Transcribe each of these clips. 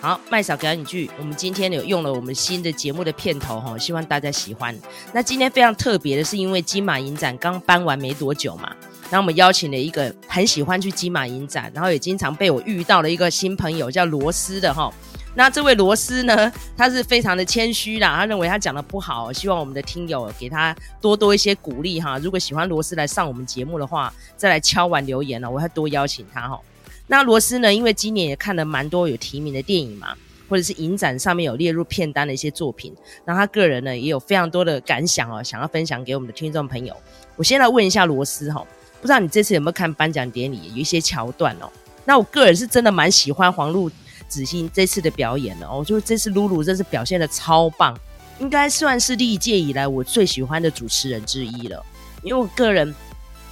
好，麦嫂表演剧，我们今天有用了我们新的节目的片头哈，希望大家喜欢。那今天非常特别的是，因为金马影展刚搬完没多久嘛，然后我们邀请了一个很喜欢去金马影展，然后也经常被我遇到了一个新朋友叫罗斯的哈。那这位罗斯呢，他是非常的谦虚啦，他认为他讲的不好，希望我们的听友给他多多一些鼓励哈。如果喜欢罗斯来上我们节目的话，再来敲碗留言了，我会多邀请他哈。那罗斯呢？因为今年也看了蛮多有提名的电影嘛，或者是影展上面有列入片单的一些作品，那他个人呢也有非常多的感想哦，想要分享给我们的听众朋友。我先来问一下罗斯哈，不知道你这次有没有看颁奖典礼？有一些桥段哦。那我个人是真的蛮喜欢黄璐子欣这次的表演呢哦，我觉得这次露露真是表现得超棒，应该算是历届以来我最喜欢的主持人之一了。因为我个人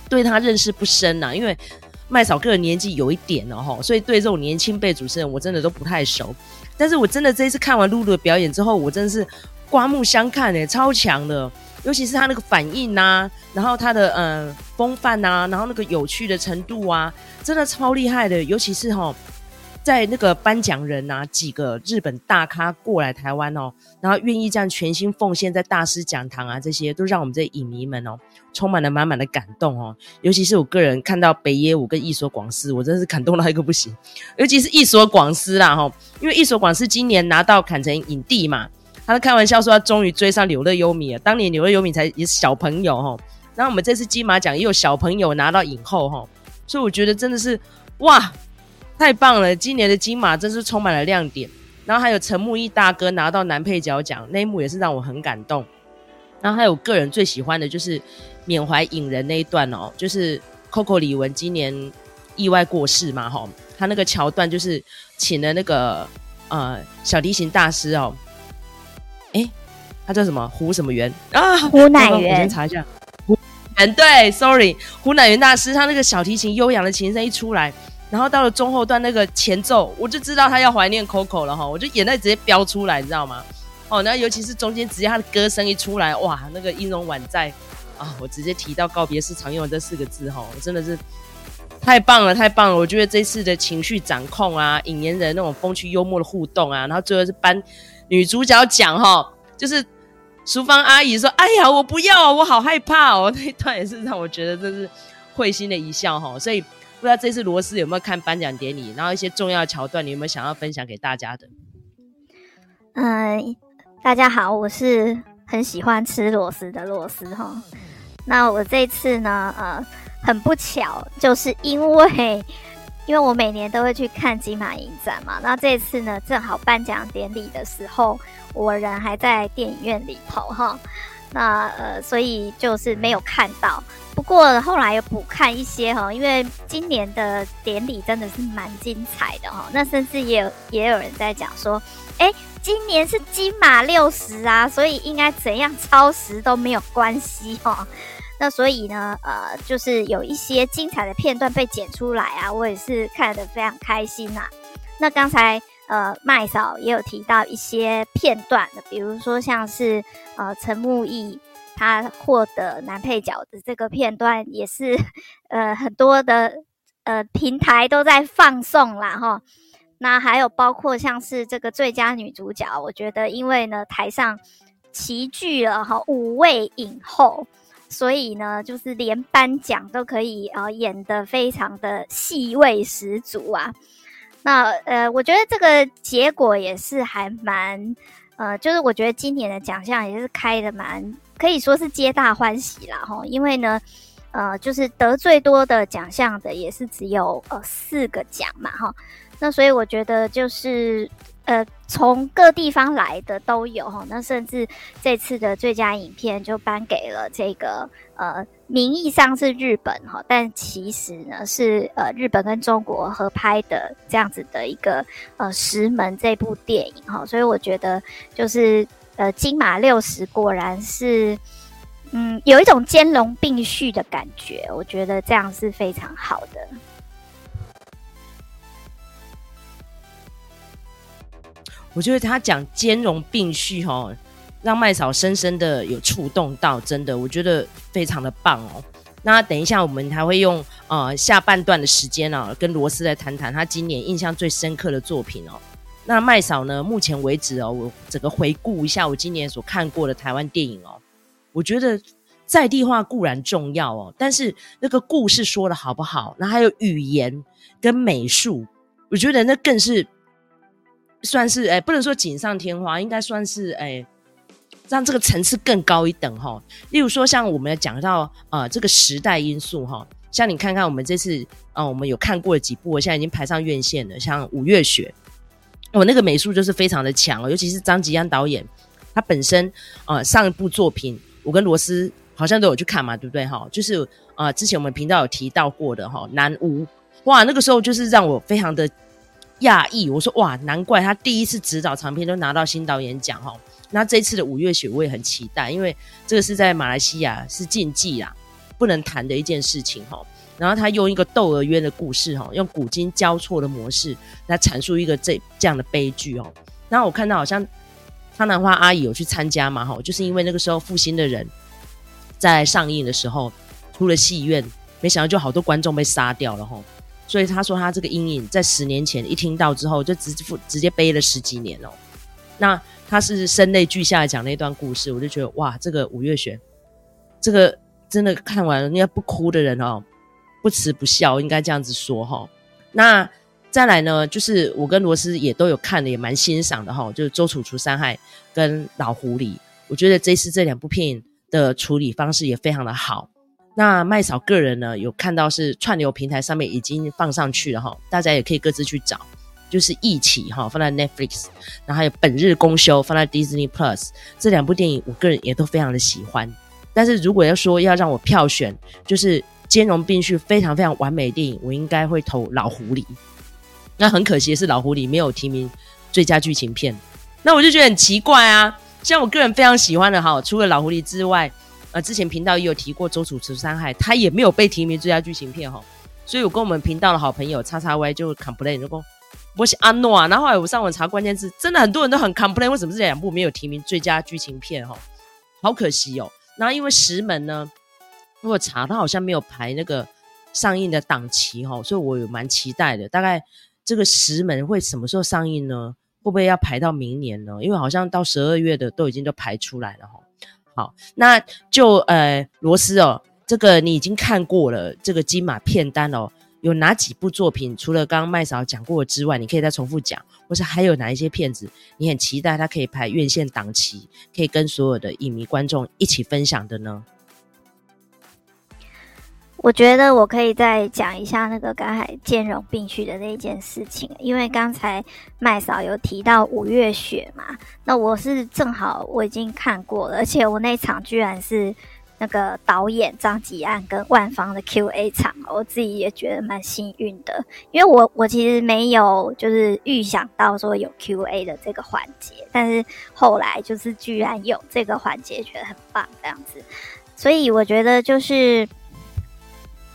对他认识不深呐、因为。麦嫂个人年纪有一点了哈，所以对这种年轻辈主持人我真的都不太熟。但是我真的这一次看完露露的表演之后，我真的是刮目相看诶，超强的，尤其是他那个反应呐、然后他的呃风范呐，然后那个有趣的程度啊，真的超厉害的，尤其是哈。在那个颁奖人啊，几个日本大咖过来台湾哦，然后愿意这样全心奉献在大师讲堂啊，这些都让我们这些影迷们哦，充满了满满的感动哦。尤其是我个人看到北野武跟役所广司，我真是感动到一个不行。尤其是役所广司啦哈，因为役所广司今年拿到坎城影帝嘛，他开玩笑说他终于追上柳乐优弥了。当年柳乐优弥才也是小朋友哈，然后我们这次金马奖也有小朋友拿到影后哈，所以我觉得真的是哇。太棒了！今年的金马真是充满了亮点，然后还有陈木易大哥拿到男配角奖，那一幕也是让我很感动。然后还有个人最喜欢的就是缅怀影人那一段哦，就是 Coco 李玟今年意外过世嘛，哈，他那个桥段就是请了那个呃小提琴大师哦，诶，他叫什么胡什么元啊？胡乃元，我先查一下。胡元对，Sorry，胡乃元大师，他那个小提琴悠扬的琴声一出来。然后到了中后段那个前奏，我就知道他要怀念 Coco 了哈，我就眼泪直接飙出来，你知道吗？哦，那尤其是中间直接他的歌声一出来，哇，那个音容宛在啊，我直接提到告别式常用的这四个字哈，我真的是太棒了，太棒了！我觉得这次的情绪掌控啊，引言人那种风趣幽默的互动啊，然后最后是颁女主角奖哈，就是淑芳阿姨说：“哎呀，我不要，我好害怕哦。”那一段也是让我觉得真是会心的一笑哈，所以。不知道这次罗斯有没有看颁奖典礼，然后一些重要的桥段，你有没有想要分享给大家的？嗯、大家好，我是很喜欢吃螺丝的螺丝哈。那我这次呢，呃，很不巧，就是因为因为我每年都会去看金马影展嘛，那这次呢，正好颁奖典礼的时候，我人还在电影院里头哈。那呃，所以就是没有看到。不过后来又补看一些哈，因为今年的典礼真的是蛮精彩的哈。那甚至也有也有人在讲说，哎，今年是金马六十啊，所以应该怎样超时都没有关系哈。那所以呢，呃，就是有一些精彩的片段被剪出来啊，我也是看得非常开心呐。那刚才呃麦嫂也有提到一些片段的，比如说像是呃陈木易。他获得男配角的这个片段也是，呃，很多的呃平台都在放送啦哈。那还有包括像是这个最佳女主角，我觉得因为呢台上齐聚了哈五位影后，所以呢就是连颁奖都可以呃演得非常的戏味十足啊。那呃我觉得这个结果也是还蛮呃，就是我觉得今年的奖项也是开的蛮。可以说是皆大欢喜啦，哈，因为呢，呃，就是得最多的奖项的也是只有呃四个奖嘛，哈，那所以我觉得就是呃从各地方来的都有哈，那甚至这次的最佳影片就颁给了这个呃名义上是日本哈，但其实呢是呃日本跟中国合拍的这样子的一个呃石门这部电影哈，所以我觉得就是。呃，金马六十果然是，嗯，有一种兼容并蓄的感觉，我觉得这样是非常好的。我觉得他讲兼容并蓄，哦，让麦嫂深深的有触动到，真的，我觉得非常的棒哦。那等一下我们还会用呃下半段的时间、啊，跟罗斯来谈谈他今年印象最深刻的作品哦。那麦嫂呢，目前为止哦，我整个回顾一下我今年所看过的台湾电影哦，我觉得在地化固然重要哦，但是那个故事说的好不好，那还有语言跟美术，我觉得那更是算是哎，不能说锦上添花，应该算是哎。让这个层次更高一等哈，例如说像我们讲到呃这个时代因素哈，像你看看我们这次呃我们有看过的几部，我现在已经排上院线了，像《五月雪》，我那个美术就是非常的强，尤其是张吉安导演，他本身呃上一部作品我跟罗斯好像都有去看嘛，对不对哈？就是呃之前我们频道有提到过的哈，南无哇那个时候就是让我非常的讶异，我说哇难怪他第一次执导长片都拿到新导演奖哈。那这次的五月雪我也很期待，因为这个是在马来西亚是禁忌啦，不能谈的一件事情哈。然后他用一个窦娥冤的故事哈，用古今交错的模式来阐述一个这这样的悲剧哦。然后我看到好像苍兰花阿姨有去参加嘛哈，就是因为那个时候复兴的人在上映的时候出了戏院，没想到就好多观众被杀掉了哈。所以他说他这个阴影在十年前一听到之后就直直接背了十几年哦。那他是声泪俱下讲那段故事，我就觉得哇，这个五月雪，这个真的看完了，应该不哭的人哦，不慈不孝，应该这样子说哈。那再来呢，就是我跟罗斯也都有看的，也蛮欣赏的哈。就是《周楚除三害》跟《老狐狸》，我觉得这次这两部片的处理方式也非常的好。那麦嫂个人呢，有看到是串流平台上面已经放上去了哈，大家也可以各自去找。就是一起哈，放在 Netflix，然后还有本日公休放在 Disney Plus，这两部电影我个人也都非常的喜欢。但是如果要说要让我票选，就是兼容并蓄非常非常完美的电影，我应该会投老狐狸。那很可惜的是老狐狸没有提名最佳剧情片，那我就觉得很奇怪啊。像我个人非常喜欢的哈，除了老狐狸之外，呃，之前频道也有提过周处除三害，他也没有被提名最佳剧情片哈。所以我跟我们频道的好朋友叉叉 Y 就 complain 就说。我是阿诺啊，然后来我上网查关键字，真的很多人都很 complain，为什么这两部没有提名最佳剧情片？哈，好可惜哦。然后因为石门呢，如果查他好像没有排那个上映的档期哈，所以我有蛮期待的。大概这个石门会什么时候上映呢？会不会要排到明年呢？因为好像到十二月的都已经都排出来了哈。好，那就呃罗斯哦，这个你已经看过了这个金马片单哦。有哪几部作品？除了刚刚麦嫂讲过之外，你可以再重复讲，或是还有哪一些片子你很期待他可以排院线档期，可以跟所有的影迷观众一起分享的呢？我觉得我可以再讲一下那个刚才兼容并蓄的那一件事情，因为刚才麦嫂有提到五月雪嘛，那我是正好我已经看过了，而且我那场居然是。那个导演张吉安跟万芳的 Q&A 场，我自己也觉得蛮幸运的，因为我我其实没有就是预想到说有 Q&A 的这个环节，但是后来就是居然有这个环节，觉得很棒这样子，所以我觉得就是，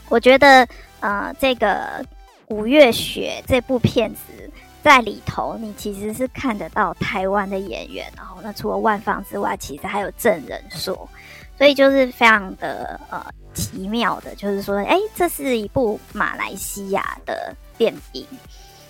我觉得呃这个五月雪这部片子在里头，你其实是看得到台湾的演员，然后那除了万芳之外，其实还有郑人硕。所以就是非常的呃奇妙的，就是说，哎，这是一部马来西亚的电影。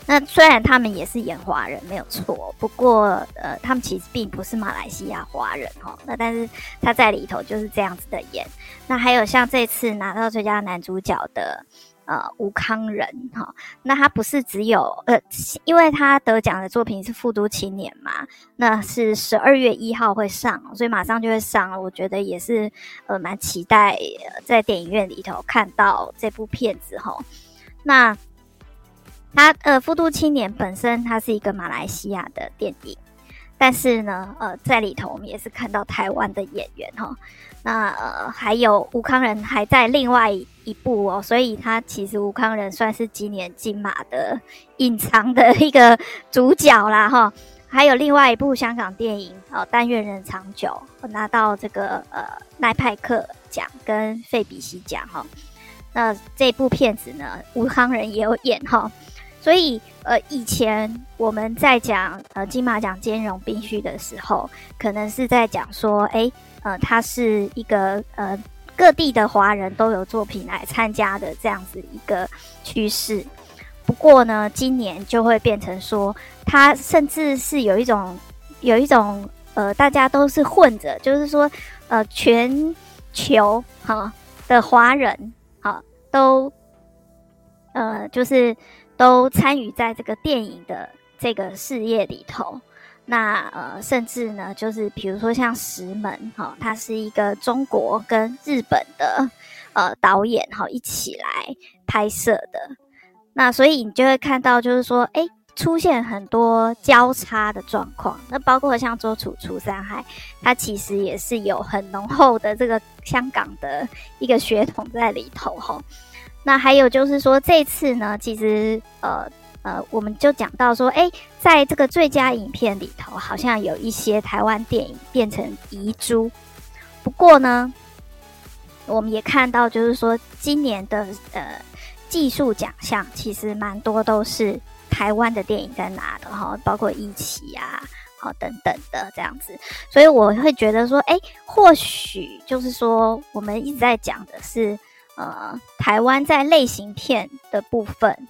那虽然他们也是演华人没有错，不过呃，他们其实并不是马来西亚华人哈。那但是他在里头就是这样子的演。那还有像这次拿到最佳男主角的。呃，吴康仁哈，那他不是只有呃，因为他得奖的作品是《富都青年》嘛，那是十二月一号会上，所以马上就会上了。我觉得也是呃，蛮期待在电影院里头看到这部片子哈。那他呃，《富都青年》本身它是一个马来西亚的电影，但是呢，呃，在里头我们也是看到台湾的演员哈。那呃，还有吴康仁还在另外一部哦，所以他其实吴康仁算是今年金马的隐藏的一个主角啦哈。还有另外一部香港电影哦，《但愿人长久》拿到这个呃奈派克奖跟费比西奖哈。那这部片子呢，吴康仁也有演哈。所以呃，以前我们在讲呃金马奖兼容并蓄的时候，可能是在讲说，诶。呃，它是一个呃各地的华人都有作品来参加的这样子一个趋势。不过呢，今年就会变成说，它甚至是有一种有一种呃，大家都是混着，就是说呃，全球哈的华人哈都呃，就是都参与在这个电影的这个事业里头。那呃，甚至呢，就是比如说像石门哈，它是一个中国跟日本的呃导演哈一起来拍摄的。那所以你就会看到，就是说，哎，出现很多交叉的状况。那包括像周楚除三害，它其实也是有很浓厚的这个香港的一个血统在里头哈。那还有就是说，这次呢，其实呃呃，我们就讲到说，哎，在这个最佳影片里头，好像有一些台湾电影变成遗珠。不过呢，我们也看到，就是说今年的呃。技术奖项其实蛮多都是台湾的电影在拿的哈，包括一起啊，好等等的这样子，所以我会觉得说，哎，或许就是说，我们一直在讲的是，呃，台湾在类型片的部分，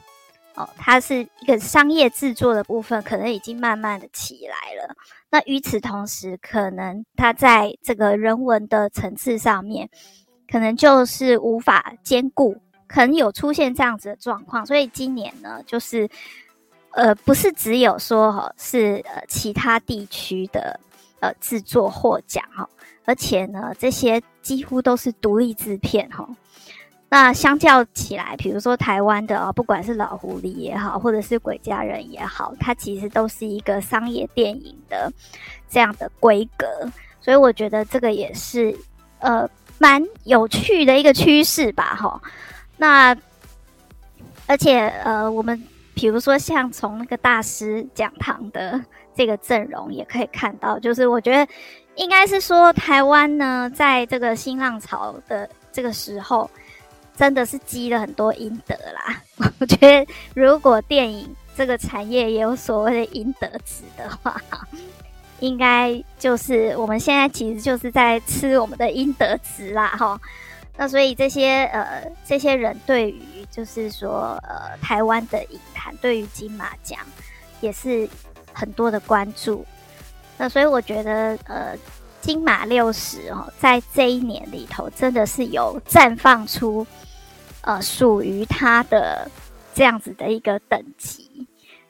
哦，它是一个商业制作的部分，可能已经慢慢的起来了。那与此同时，可能它在这个人文的层次上面，可能就是无法兼顾。可能有出现这样子的状况，所以今年呢，就是呃，不是只有说哈，是呃其他地区的呃制作获奖哈，而且呢，这些几乎都是独立制片哈。那相较起来，比如说台湾的啊，不管是老狐狸也好，或者是鬼家人也好，它其实都是一个商业电影的这样的规格，所以我觉得这个也是呃蛮有趣的一个趋势吧，哈。那，而且呃，我们比如说像从那个大师讲堂的这个阵容也可以看到，就是我觉得应该是说台湾呢，在这个新浪潮的这个时候，真的是积了很多阴德啦。我觉得如果电影这个产业也有所谓的阴德值的话，应该就是我们现在其实就是在吃我们的阴德值啦，哈。那所以这些呃这些人对于就是说呃台湾的影坛对于金马奖也是很多的关注。那所以我觉得呃金马六十哦，在这一年里头真的是有绽放出呃属于他的这样子的一个等级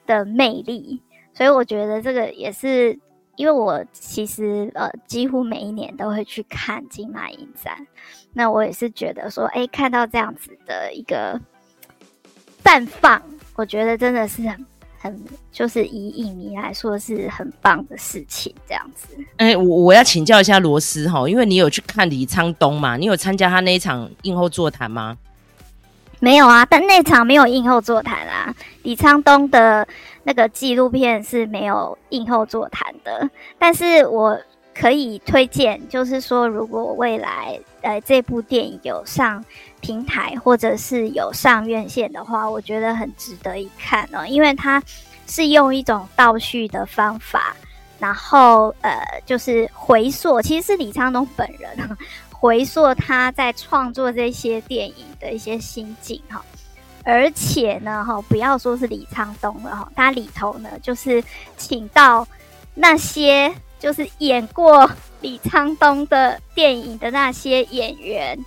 的魅力。所以我觉得这个也是。因为我其实呃几乎每一年都会去看金马影展，那我也是觉得说，哎，看到这样子的一个绽放，我觉得真的是很很就是以影迷来说是很棒的事情，这样子。哎，我我要请教一下罗斯哈，因为你有去看李沧东嘛？你有参加他那一场映后座谈吗？没有啊，但那场没有映后座谈啊，李沧东的。那个纪录片是没有映后座谈的，但是我可以推荐，就是说，如果未来呃这部电影有上平台或者是有上院线的话，我觉得很值得一看哦，因为它是用一种倒叙的方法，然后呃就是回溯，其实是李沧东本人回溯他在创作这些电影的一些心境哈。而且呢，哈，不要说是李沧东了哈，他里头呢，就是请到那些就是演过李沧东的电影的那些演员，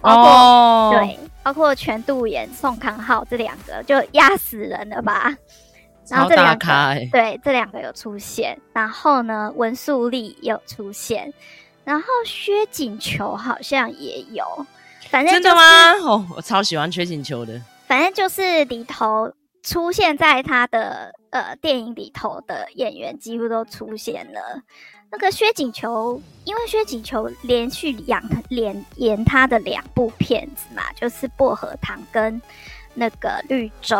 包括、哦、对，包括全度妍、宋康昊这两个，就压死人了吧？然后这两个，对，这两个有出现。然后呢，文素丽有出现，然后薛景球好像也有。反正、就是、真的吗？哦，我超喜欢薛景球的。反正就是里头出现在他的呃电影里头的演员几乎都出现了。那个薛景球，因为薛景球连续两连演他的两部片子嘛，就是《薄荷糖》跟那个《绿洲》，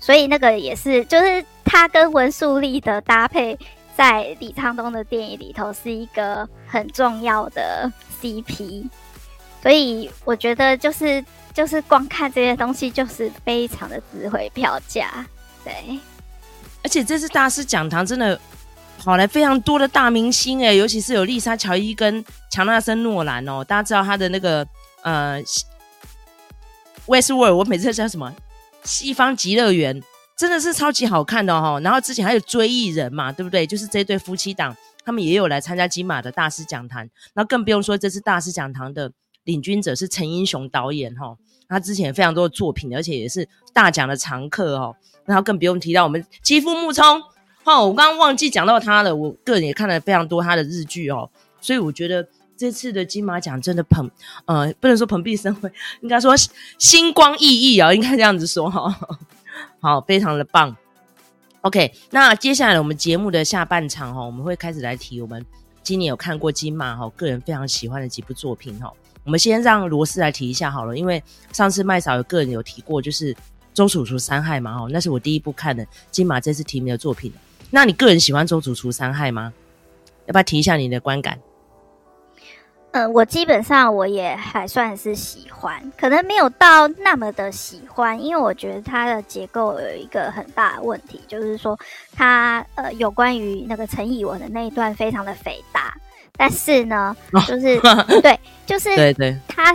所以那个也是就是他跟文素丽的搭配，在李沧东的电影里头是一个很重要的 CP。所以我觉得就是。就是光看这些东西，就是非常的值回票价，对。而且这次大师讲堂真的跑来非常多的大明星哎，尤其是有丽莎乔伊跟乔纳森诺兰哦。大家知道他的那个呃，Westworld，我每次叫什么西方极乐园，真的是超级好看的哈、哦。然后之前还有追忆人嘛，对不对？就是这对夫妻档，他们也有来参加金马的大师讲坛。那更不用说这次大师讲堂的领军者是陈英雄导演哈、哦，他之前非常多的作品，而且也是大奖的常客哦。然后更不用提到我们妻夫木聪。哦，我刚刚忘记讲到他了。我个人也看了非常多他的日剧哦，所以我觉得这次的金马奖真的蓬，呃，不能说蓬荜生辉，应该说星光熠熠啊，应该这样子说哈、哦。好，非常的棒。OK，那接下来我们节目的下半场哈、我们会开始来提我们今年有看过金马哈、个人非常喜欢的几部作品哈、我们先让罗斯来提一下好了，因为上次麦嫂有个人有提过，就是周楚楚三害嘛哈、那是我第一部看的金马这次提名的作品。那你个人喜欢周楚楚三害吗？要不要提一下你的观感？嗯，我基本上我也还算是喜欢，可能没有到那么的喜欢，因为我觉得它的结构有一个很大的问题，就是说它呃有关于那个陈以文的那一段非常的肥大，但是呢，就是、哦、对，就是对对，他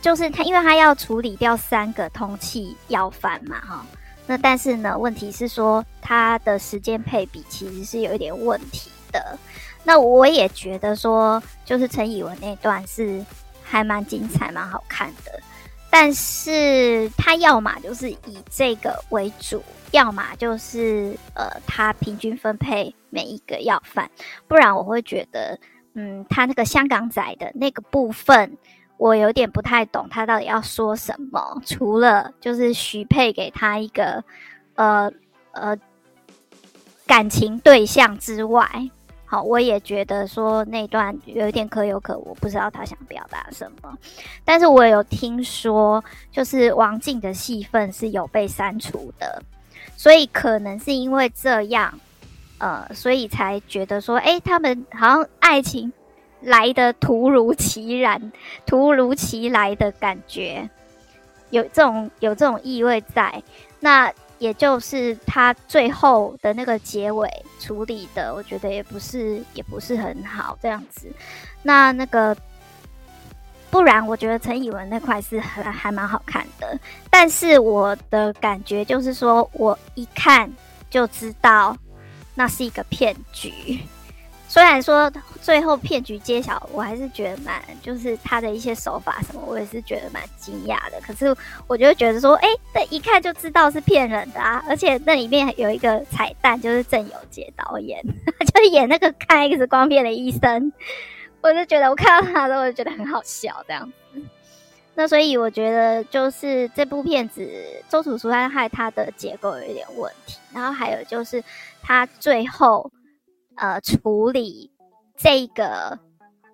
就是他，因为他要处理掉三个通气要犯嘛，哈。那但是呢，问题是说他的时间配比其实是有一点问题的。那我也觉得说，就是陈以文那段是还蛮精彩、蛮好看的。但是他要么就是以这个为主，要么就是呃，他平均分配每一个要饭，不然我会觉得，嗯，他那个香港仔的那个部分。我有点不太懂他到底要说什么，除了就是许配给他一个呃呃感情对象之外，好，我也觉得说那段有点可有可无，不知道他想表达什么。但是我有听说，就是王静的戏份是有被删除的，所以可能是因为这样，呃，所以才觉得说，诶，他们好像爱情。来的突如其然，突如其来的感觉，有这种有这种意味在，那也就是他最后的那个结尾处理的，我觉得也不是也不是很好这样子。那那个不然，我觉得陈以文那块是还还蛮好看的，但是我的感觉就是说，我一看就知道那是一个骗局。虽然说最后骗局揭晓，我还是觉得蛮，就是他的一些手法什么，我也是觉得蛮惊讶的。可是我就觉得说，哎、这一看就知道是骗人的啊！而且那里面有一个彩蛋，就是郑有杰导演，就是演那个看 X 光片的医生。我就觉得我看到他的时候，我就觉得很好笑这样。那所以我觉得，就是这部片子周楚除三害他的结构有一点问题，然后还有就是他最后。呃，处理这个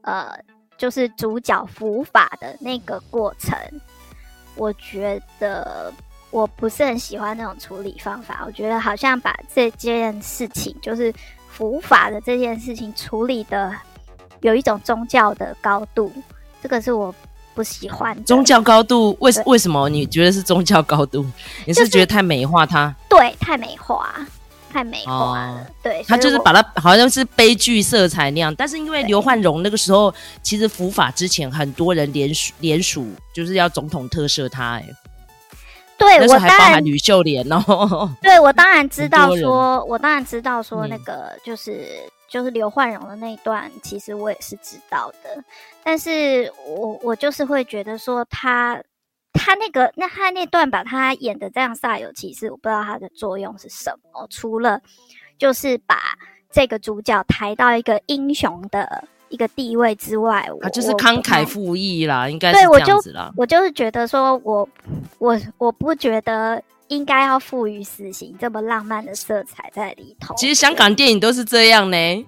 呃，就是主角伏法的那个过程，我觉得我不是很喜欢那种处理方法。我觉得好像把这件事情，就是伏法的这件事情处理的有一种宗教的高度，这个是我不喜欢。宗教高度？为为什么你觉得是宗教高度？你是觉得太美化它？对，太美化。太美化了，哦、对，他就是把它好像是悲剧色彩那样，但是因为刘焕荣那个时候其实伏法之前很多人联署联署，就是要总统特赦他，哎，对，那时候还包含吕秀莲哦，对我当然知道说，我当然知道说那个就是、嗯、就是刘焕荣的那一段，其实我也是知道的，但是我我就是会觉得说他。他那个，那他那段把他演的这样煞有其事，我不知道他的作用是什么，除了就是把这个主角抬到一个英雄的一个地位之外，他就是慷慨赴义啦，应该是这样子啦。我就，我就是觉得说我我我不觉得应该要赋予死刑这么浪漫的色彩在里头。其实香港电影都是这样呢，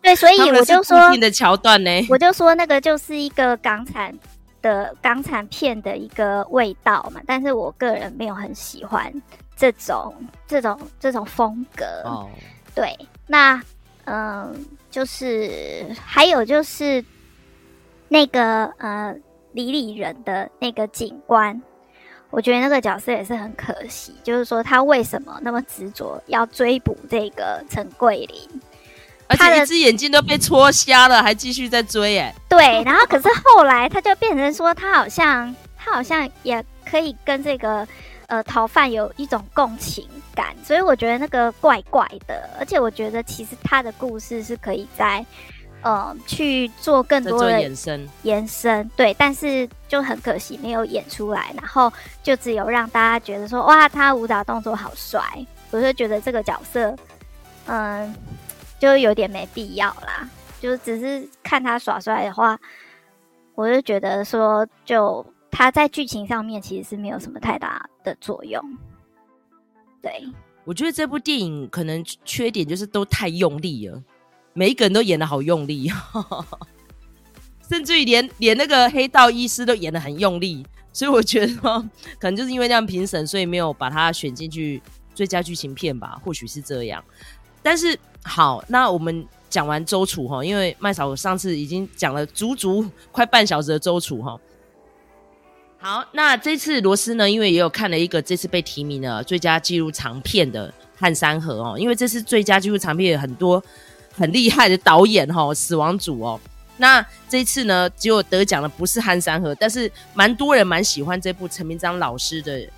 对，所以 我就说的桥段呢，我就说那个就是一个港产。的港产片的一个味道嘛，但是我个人没有很喜欢这种这种这种风格。哦，对，那嗯，就是还有就是那个呃李李仁的那个警官，我觉得那个角色也是很可惜，就是说他为什么那么执着要追捕这个陈桂林？而且一只眼睛都被戳瞎了，还继续在追哎。对，然后可是后来他就变成说，他好像他好像也可以跟这个呃逃犯有一种共情感，所以我觉得那个怪怪的。而且我觉得其实他的故事是可以在呃去做更多的延伸延伸，对，但是就很可惜没有演出来，然后就只有让大家觉得说哇，他舞蹈动作好帅，我就觉得这个角色嗯。呃就有点没必要啦，就只是看他耍帅的话，我就觉得说，就他在剧情上面其实是没有什么太大的作用。对，我觉得这部电影可能缺点就是都太用力了，每一个人都演得好用力，甚至于连连那个黑道医师都演得很用力，所以我觉得，可能就是因为那样评审，所以没有把他选进去最佳剧情片吧，或许是这样，但是。好，那我们讲完周楚哈，因为麦嫂上次已经讲了足足快半小时的周楚哈。好，那这次罗斯呢，因为也有看了一个这次被提名的最佳纪录长片的《汉山河》哦，因为这次最佳纪录长片有很多很厉害的导演哈，死亡组哦。那这次呢，结果得奖的不是《汉山河》，但是蛮多人蛮喜欢这部陈明章老师的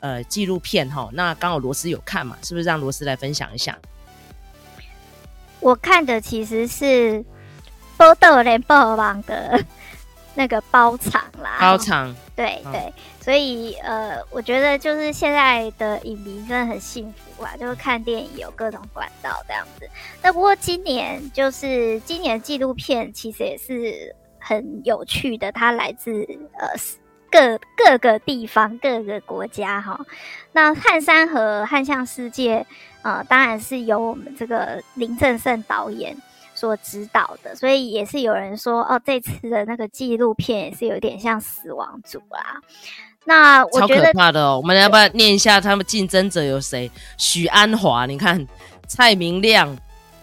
呃纪录片哈。那刚好罗斯有看嘛，是不是让罗斯来分享一下？我看的其实是波特连播网的 那个包场啦，包场，对对，所以呃，我觉得就是现在的影迷真的很幸福啊，就是看电影有各种管道这样子。那不过今年就是今年纪录片其实也是很有趣的，它来自呃各各个地方各个国家哈。那汉山和汉象世界。呃，当然是由我们这个林正盛导演所指导的，所以也是有人说哦，这次的那个纪录片也是有点像死亡组啦。那我觉得超可怕的哦，我们要不要念一下他们竞争者有谁？许鞍华，你看蔡明亮，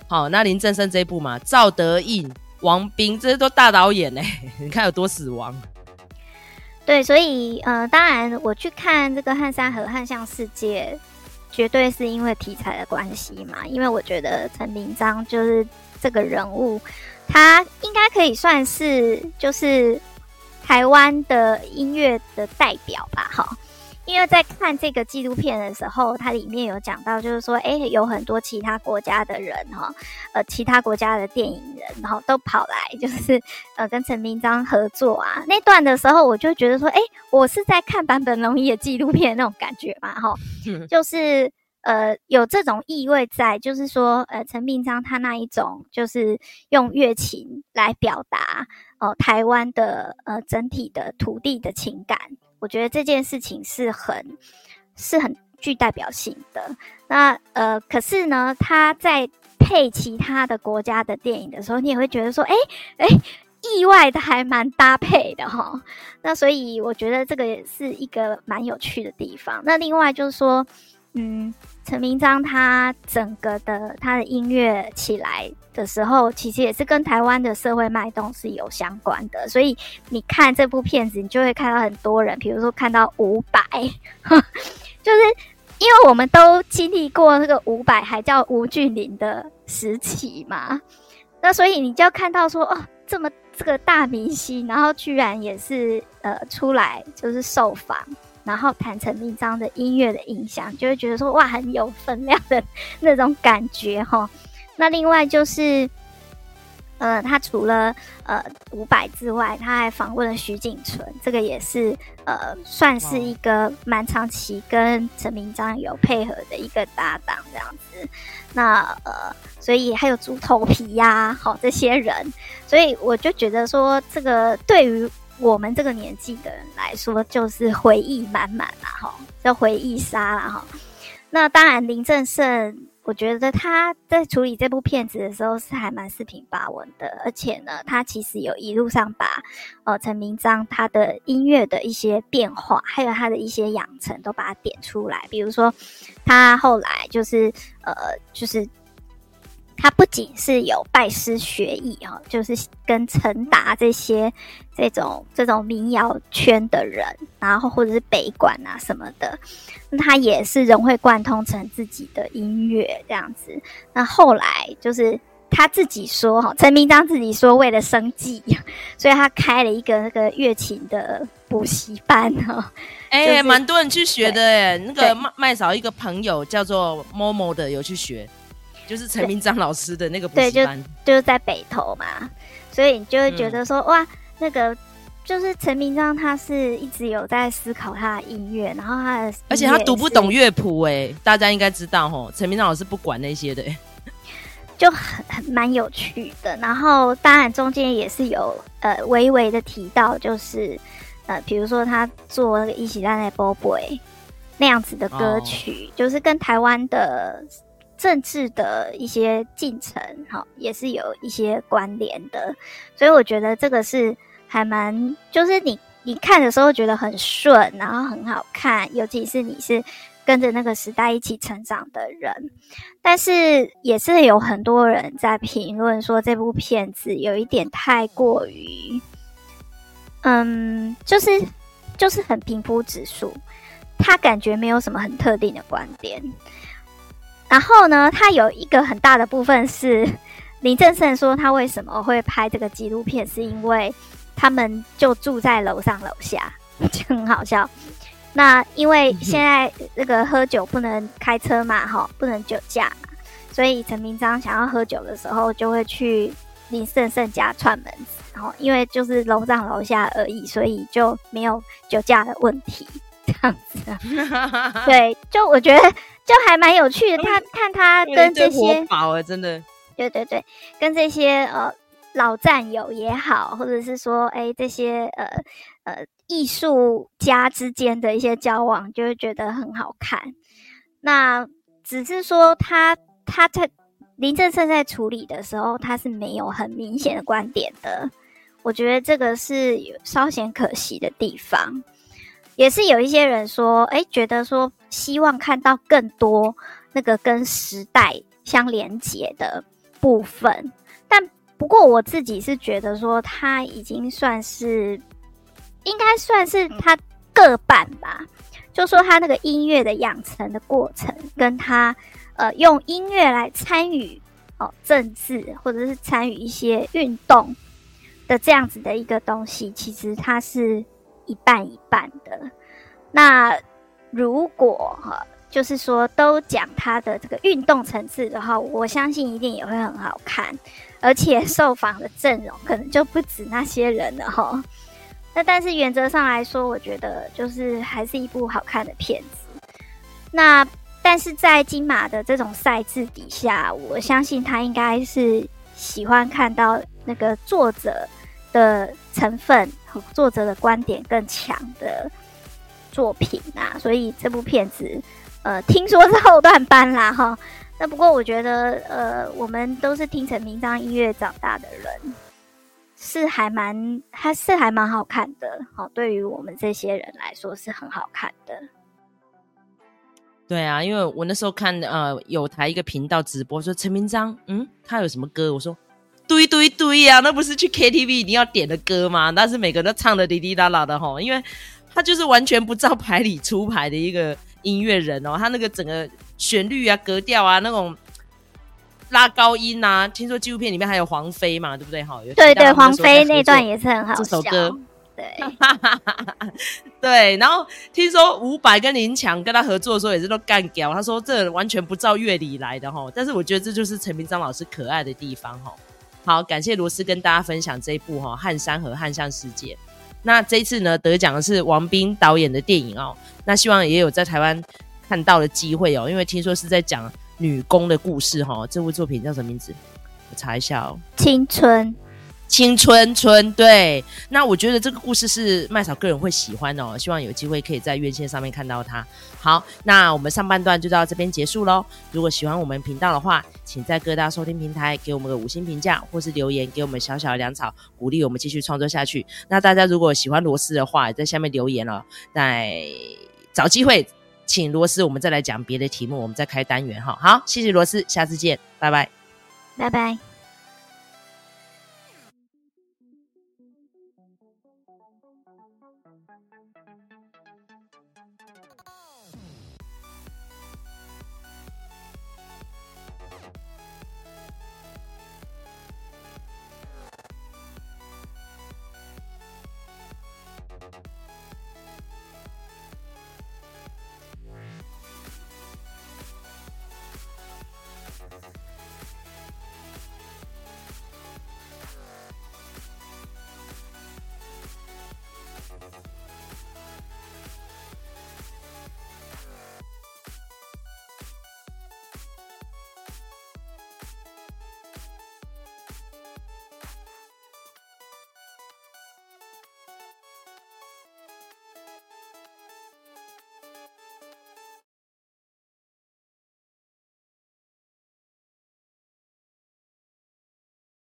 好，那林正盛这一部嘛，赵德胤、王斌，这些都大导演呢，你看有多死亡。对，所以呃，当然我去看这个汉山河汉象世界。绝对是因为题材的关系嘛，因为我觉得陈明章就是这个人物，他应该可以算是就是台湾的音乐的代表吧，哈。因为在看这个纪录片的时候，它里面有讲到，就是说，哎，有很多其他国家的人，哈，呃，其他国家的电影人，然后都跑来，就是呃，跟陈明章合作啊。那段的时候，我就觉得说，哎，我是在看坂本龙一的纪录片那种感觉嘛，哈，就是呃，有这种意味在，就是说，呃，陈明章他那一种，就是用乐琴来表达，哦、呃，台湾的呃整体的土地的情感。我觉得这件事情是很是很具代表性的。那呃，可是呢，他在配其他的国家的电影的时候，你也会觉得说，哎哎，意外的还蛮搭配的哈。那所以我觉得这个也是一个蛮有趣的地方。那另外就是说，嗯。陈明章他整个的他的音乐起来的时候，其实也是跟台湾的社会脉动是有相关的。所以你看这部片子，你就会看到很多人，比如说看到伍佰，就是因为我们都经历过那个伍佰还叫吴俊霖的时期嘛，那所以你就看到说哦，这么这个大明星，然后居然也是呃出来就是受访。然后谈陈明章的音乐的印象，就会觉得说哇，很有分量的 那种感觉哈。那另外就是，呃，他除了呃伍佰之外，他还访问了徐锦存，这个也是呃算是一个蛮长期跟陈明章有配合的一个搭档这样子。那呃，所以还有猪头皮呀、啊，好这些人，所以我就觉得说，这个对于。我们这个年纪的人来说，就是回忆满满啦，哈，叫回忆杀啦，哈。那当然，林正盛，我觉得他在处理这部片子的时候是还蛮四平八稳的，而且呢，他其实有一路上把呃陈明章他的音乐的一些变化，还有他的一些养成都把它点出来，比如说他后来就是呃就是。他不仅是有拜师学艺哦，就是跟陈达这些这种这种民谣圈的人，然后或者是北管啊什么的，那他也是融会贯通成自己的音乐这样子。那后来就是他自己说哈，陈明章自己说，为了生计，所以他开了一个那个乐琴的补习班哈。哎、欸，蛮、就是、多人去学的哎，那个麦麦嫂一个朋友叫做 Momo 的有去学，就是陈明章老师的那个补习班，就就是在北投嘛，所以你就会觉得说、嗯、哇，那个就是陈明章，他是一直有在思考他的音乐，然后他的，而且他读不懂乐谱哎，大家应该知道吼，陈明章老师不管那些的。就很很蛮有趣的，然后当然中间也是有呃微微的提到，就是呃比如说他做那个《一起在那波 boy》那样子的歌曲，哦、就是跟台湾的政治的一些进程，哈、也是有一些关联的，所以我觉得这个是还蛮，就是你你看的时候觉得很顺，然后很好看，尤其是你是。跟着那个时代一起成长的人，但是也是有很多人在评论说这部片子有一点太过于，嗯，就是就是很平铺直述，他感觉没有什么很特定的观点。然后呢，他有一个很大的部分是 林正盛说他为什么会拍这个纪录片，是因为他们就住在楼上楼下，就很好笑。那因为现在那个喝酒不能开车嘛，哈，不能酒驾，所以陈明章想要喝酒的时候，就会去林正盛家串门子，然后因为就是楼上楼下而已，所以就没有酒驾的问题，这样子。对，就我觉得就还蛮有趣的，他看他跟这些宝真的，对对对，跟这些呃老战友也好，或者是说哎这些呃呃。艺术家之间的一些交往，就会觉得很好看。那只是说他他在林正盛在处理的时候，他是没有很明显的观点的。我觉得这个是有稍显可惜的地方。也是有一些人说，哎，觉得说希望看到更多那个跟时代相连接的部分。但不过我自己是觉得说，他已经算是。应该算是他各半吧，就说他那个音乐的养成的过程，跟他呃用音乐来参与哦政治或者是参与一些运动的这样子的一个东西，其实它是一半一半的。那如果哈，就是说都讲他的这个运动层次的话，我相信一定也会很好看，而且受访的阵容可能就不止那些人了哈。那但是原则上来说，我觉得就是还是一部好看的片子。那但是在金马的这种赛制底下，我相信他应该是喜欢看到那个作者的成分作者的观点更强的作品啊。所以这部片子，呃，听说是后段班啦哈。那不过我觉得，呃，我们都是听陈明章音乐长大的人。是还蛮，还是还蛮好看的，好，对于我们这些人来说是很好看的。对啊，因为我那时候看呃有台一个频道直播说陈明章，嗯，他有什么歌？我说对对对呀，那不是去 KTV 一定要点的歌吗？但是每个人都唱的滴滴答答的吼，因为他就是完全不照牌理出牌的一个音乐人哦，他那个整个旋律啊、格调啊那种。拉高音啊！听说纪录片里面还有黄飞嘛，对不对？哈，对对，黄飞那段也是很好笑。这首歌，对 对。然后听说伍佰跟林强跟他合作的时候也是都干掉，他说这完全不照乐理来的哈。但是我觉得这就是陈明章老师可爱的地方哈。好，感谢罗斯跟大家分享这一部哈《汉山和汉向世界》。那这一次呢，得奖的是王斌导演的电影哦。那希望也有在台湾看到的机会哦，因为听说是在讲。女工的故事哈，这部作品叫什么名字？我查一下哦。青春，青春春，对。那我觉得这个故事是麦嫂个人会喜欢哦，希望有机会可以在院线上面看到它。好，那我们上半段就到这边结束喽。如果喜欢我们频道的话，请在各大收听平台给我们个五星评价，或是留言给我们小小的粮草，鼓励我们继续创作下去。那大家如果喜欢罗斯的话，在下面留言哦，再找机会。请罗斯，我们再来讲别的题目，我们再开单元哈。好，谢谢罗斯，下次见，拜拜，拜拜。